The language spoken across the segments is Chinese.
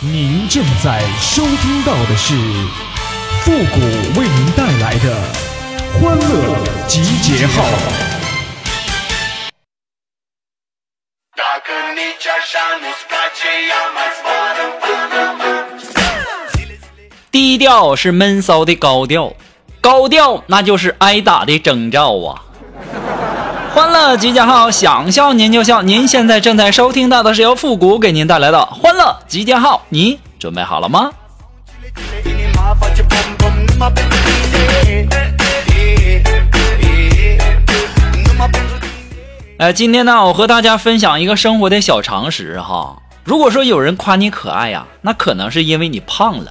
您正在收听到的是复古为您带来的欢乐集结号。低调是闷骚的高调，高调那就是挨打的征兆啊！欢乐集结号，想笑您就笑。您现在正在收听到的是由复古给您带来的欢乐集结号，你准备好了吗？哎，今天呢，我和大家分享一个生活的小常识哈。如果说有人夸你可爱呀，那可能是因为你胖了。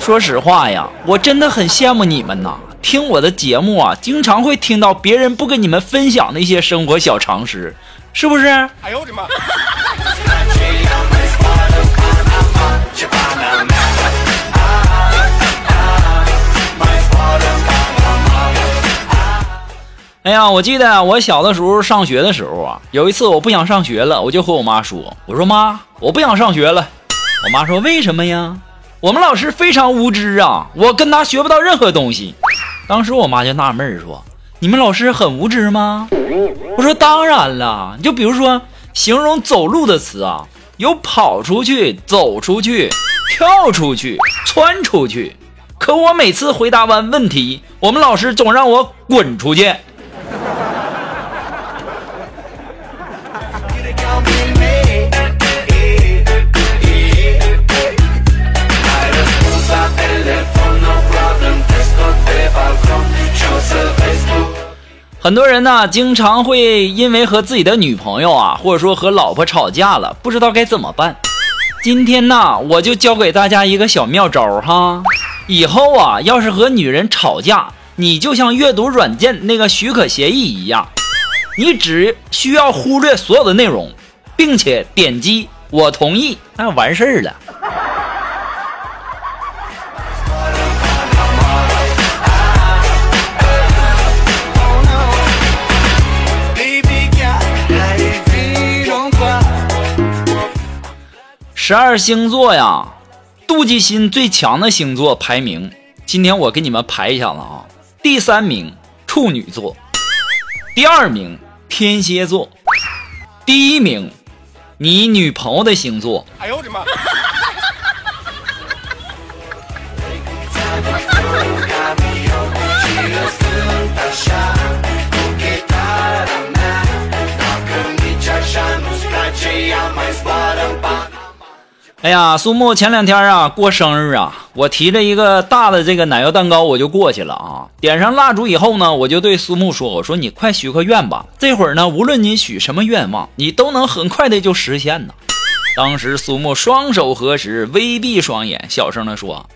说实话呀，我真的很羡慕你们呐。听我的节目啊，经常会听到别人不跟你们分享的一些生活小常识，是不是？哎呦我的妈！哎呀，我记得我小的时候上学的时候啊，有一次我不想上学了，我就和我妈说：“我说妈，我不想上学了。”我妈说：“为什么呀？”我们老师非常无知啊，我跟他学不到任何东西。当时我妈就纳闷说：“你们老师很无知吗？”我说：“当然了，就比如说形容走路的词啊，有跑出去、走出去、跳出去、窜出去。可我每次回答完问题，我们老师总让我滚出去。”很多人呢，经常会因为和自己的女朋友啊，或者说和老婆吵架了，不知道该怎么办。今天呢，我就教给大家一个小妙招哈。以后啊，要是和女人吵架，你就像阅读软件那个许可协议一样，你只需要忽略所有的内容，并且点击我同意，那完事儿了。十二星座呀，妒忌心最强的星座排名，今天我给你们排一下子啊。第三名处女座，第二名天蝎座，第一名你女朋友的星座。哎呦我的妈！哎呀，苏木前两天啊过生日啊，我提着一个大的这个奶油蛋糕我就过去了啊。点上蜡烛以后呢，我就对苏木说：“我说你快许个愿吧，这会儿呢，无论你许什么愿望，你都能很快的就实现呢。”当时苏木双手合十，微闭双眼，小声的说：“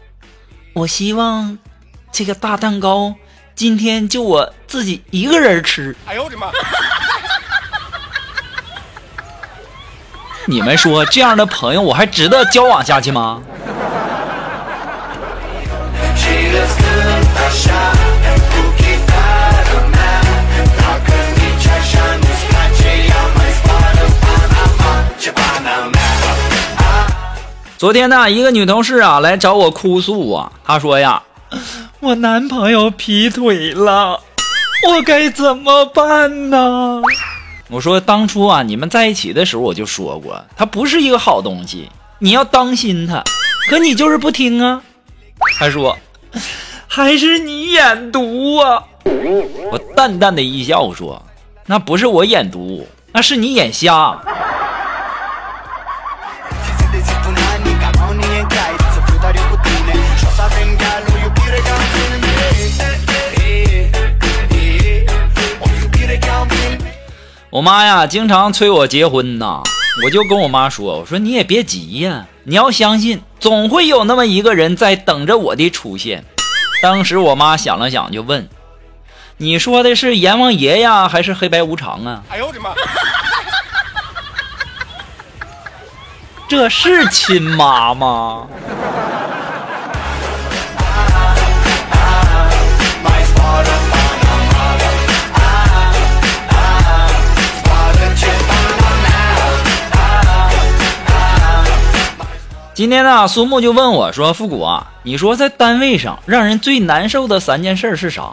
我希望这个大蛋糕今天就我自己一个人吃。”哎呦我的妈！你们说这样的朋友，我还值得交往下去吗？昨天呢，一个女同事啊来找我哭诉啊，她说呀，我男朋友劈腿了，我该怎么办呢？我说当初啊，你们在一起的时候我就说过，他不是一个好东西，你要当心他。可你就是不听啊。他说，还是你眼毒啊。我淡淡的一笑说，那不是我眼毒，那是你眼瞎。妈呀，经常催我结婚呐，我就跟我妈说：“我说你也别急呀，你要相信，总会有那么一个人在等着我的出现。”当时我妈想了想，就问：“你说的是阎王爷呀，还是黑白无常啊？”哎呦我的妈！这是亲妈吗？今天呢，苏木就问我说：“复古啊，你说在单位上让人最难受的三件事是啥？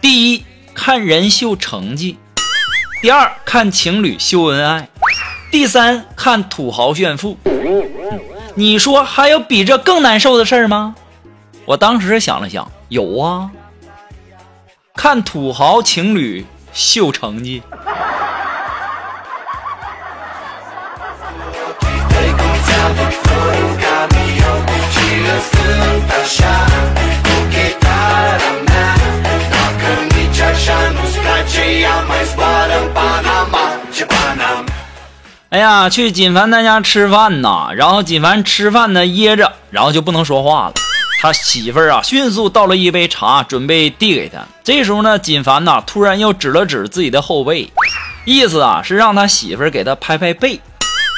第一，看人秀成绩；第二，看情侣秀恩爱；第三，看土豪炫富。你说还有比这更难受的事儿吗？”我当时想了想，有啊，看土豪情侣秀成绩。哎呀，去锦凡他家吃饭呐，然后锦凡吃饭呢噎着，然后就不能说话了。他媳妇儿啊，迅速倒了一杯茶，准备递给他。这时候呢，锦凡呐突然又指了指自己的后背，意思啊是让他媳妇儿给他拍拍背。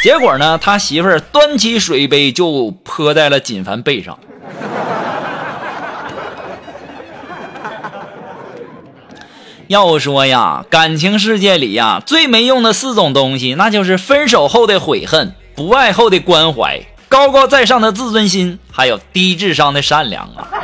结果呢，他媳妇儿端起水杯就泼在了锦凡背上。要说呀，感情世界里呀，最没用的四种东西，那就是分手后的悔恨、不爱后的关怀、高高在上的自尊心，还有低智商的善良啊。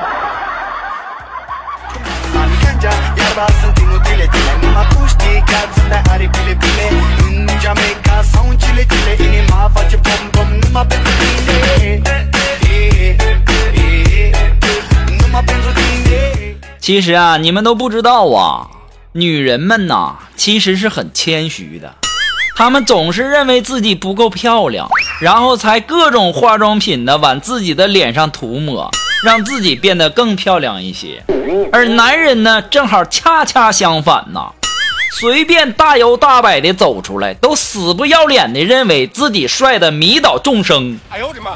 其实啊，你们都不知道啊。女人们呐，其实是很谦虚的，她们总是认为自己不够漂亮，然后才各种化妆品的往自己的脸上涂抹，让自己变得更漂亮一些。而男人呢，正好恰恰相反呐，随便大摇大摆的走出来，都死不要脸的认为自己帅的迷倒众生。哎呦我的妈！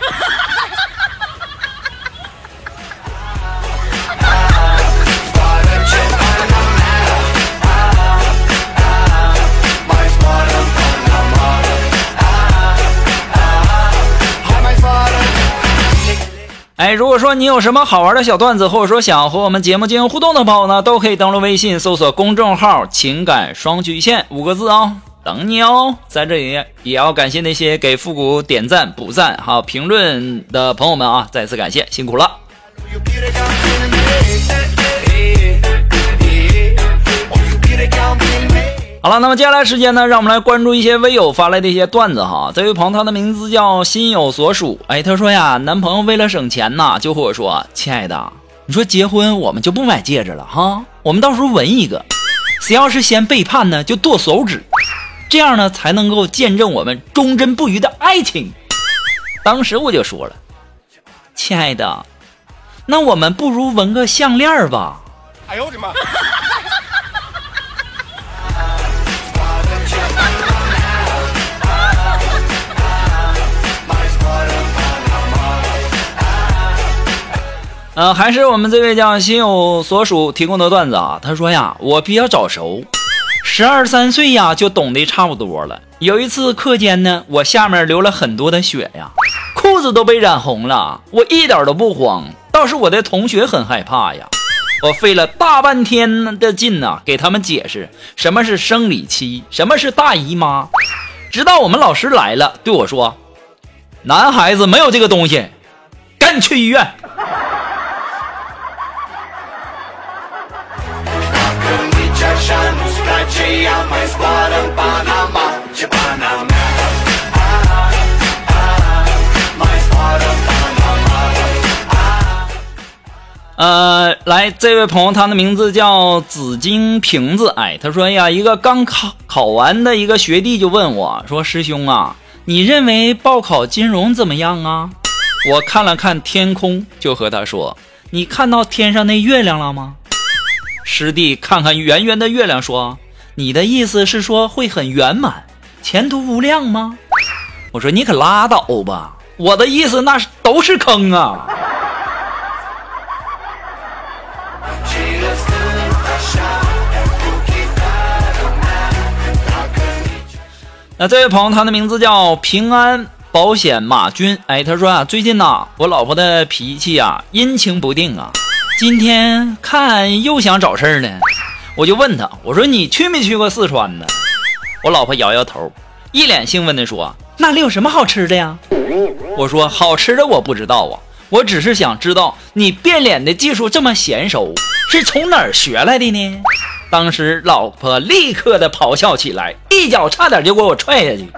哎，如果说你有什么好玩的小段子，或者说想和我们节目进行互动的朋友呢，都可以登录微信搜索公众号“情感双曲线”五个字哦，等你哦。在这里也要感谢那些给复古点赞、补赞、好评论的朋友们啊，再次感谢，辛苦了。好了，那么接下来时间呢，让我们来关注一些微友发来的一些段子哈。这位朋友他的名字叫心有所属，哎，他说呀，男朋友为了省钱呐，就和我说，亲爱的，你说结婚我们就不买戒指了哈，我们到时候纹一个，谁要是先背叛呢，就剁手指，这样呢才能够见证我们忠贞不渝的爱情。当时我就说了，亲爱的，那我们不如纹个项链吧。哎呦我的妈！呃，还是我们这位叫心有所属提供的段子啊。他说呀，我比较早熟，十二三岁呀就懂得差不多了。有一次课间呢，我下面流了很多的血呀，裤子都被染红了。我一点都不慌，倒是我的同学很害怕呀。我费了大半天的劲呐，给他们解释什么是生理期，什么是大姨妈，直到我们老师来了，对我说：“男孩子没有这个东西，赶紧去医院。”呃，来，这位朋友，他的名字叫紫金瓶子。哎，他说呀，一个刚考考完的一个学弟就问我说：“师兄啊，你认为报考金融怎么样啊？”我看了看天空，就和他说：“你看到天上那月亮了吗？”师弟看看圆圆的月亮，说：“你的意思是说会很圆满，前途无量吗？”我说：“你可拉倒吧，我的意思那是都是坑啊。”那这位朋友，他的名字叫平安保险马军。哎，他说啊，最近呐，我老婆的脾气啊阴晴不定啊。今天看又想找事儿呢，我就问他，我说你去没去过四川呢？我老婆摇摇头，一脸兴奋地说：“那里有什么好吃的呀？”我说：“好吃的我不知道啊，我只是想知道你变脸的技术这么娴熟，是从哪儿学来的呢？”当时老婆立刻的咆哮起来，一脚差点就给我踹下去。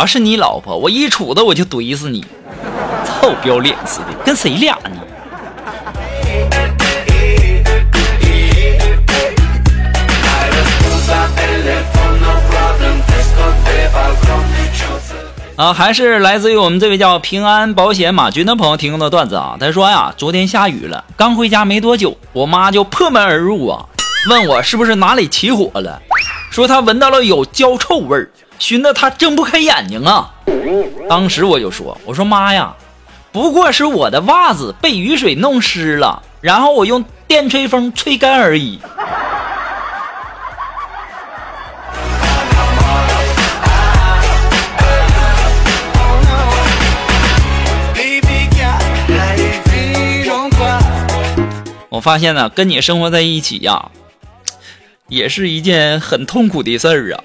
我要是你老婆，我一杵子我就怼死你！臭不要脸似的，跟谁俩呢？啊，还是来自于我们这位叫平安保险马军的朋友提供的段子啊。他说呀，昨天下雨了，刚回家没多久，我妈就破门而入啊，问我是不是哪里起火了，说她闻到了有焦臭味儿。熏得他睁不开眼睛啊！当时我就说：“我说妈呀，不过是我的袜子被雨水弄湿了，然后我用电吹风吹干而已。”我发现呢，跟你生活在一起呀，也是一件很痛苦的事儿啊。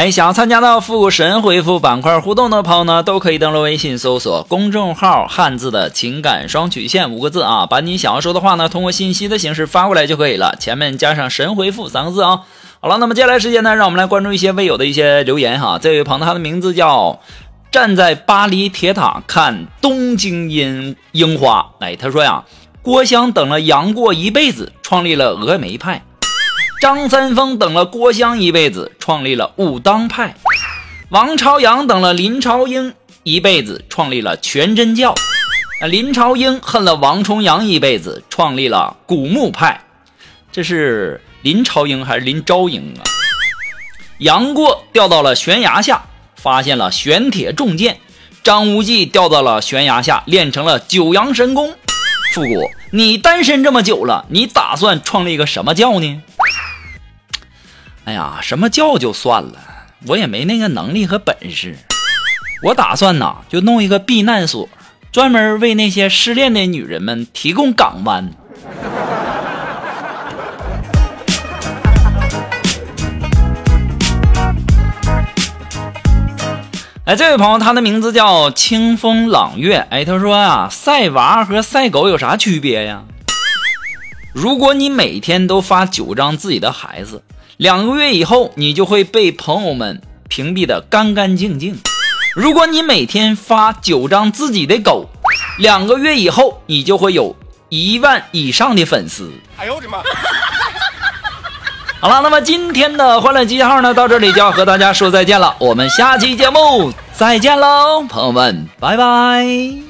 哎，想要参加到复神回复板块互动的朋友呢，都可以登录微信搜索公众号“汉字的情感双曲线”五个字啊，把你想要说的话呢，通过信息的形式发过来就可以了，前面加上“神回复”三个字啊。好了，那么接下来时间呢，让我们来关注一些未友的一些留言哈。这位朋友他的名字叫站在巴黎铁塔看东京樱樱花，哎，他说呀，郭襄等了杨过一辈子，创立了峨眉派。张三丰等了郭襄一辈子，创立了武当派；王朝阳等了林朝英一辈子，创立了全真教；林朝英恨了王重阳一辈子，创立了古墓派。这是林朝英还是林朝英啊？杨过掉到了悬崖下，发现了玄铁重剑；张无忌掉到了悬崖下，练成了九阳神功。复古，你单身这么久了，你打算创立一个什么教呢？哎呀，什么教就算了，我也没那个能力和本事。我打算呐，就弄一个避难所，专门为那些失恋的女人们提供港湾。哎，这位朋友，他的名字叫清风朗月。哎，他说啊，赛娃和赛狗有啥区别呀？如果你每天都发九张自己的孩子。两个月以后，你就会被朋友们屏蔽的干干净净。如果你每天发九张自己的狗，两个月以后，你就会有一万以上的粉丝。哎呦我的妈！好了，那么今天的欢乐集结号呢，到这里就要和大家说再见了。我们下期节目再见喽，朋友们，拜拜。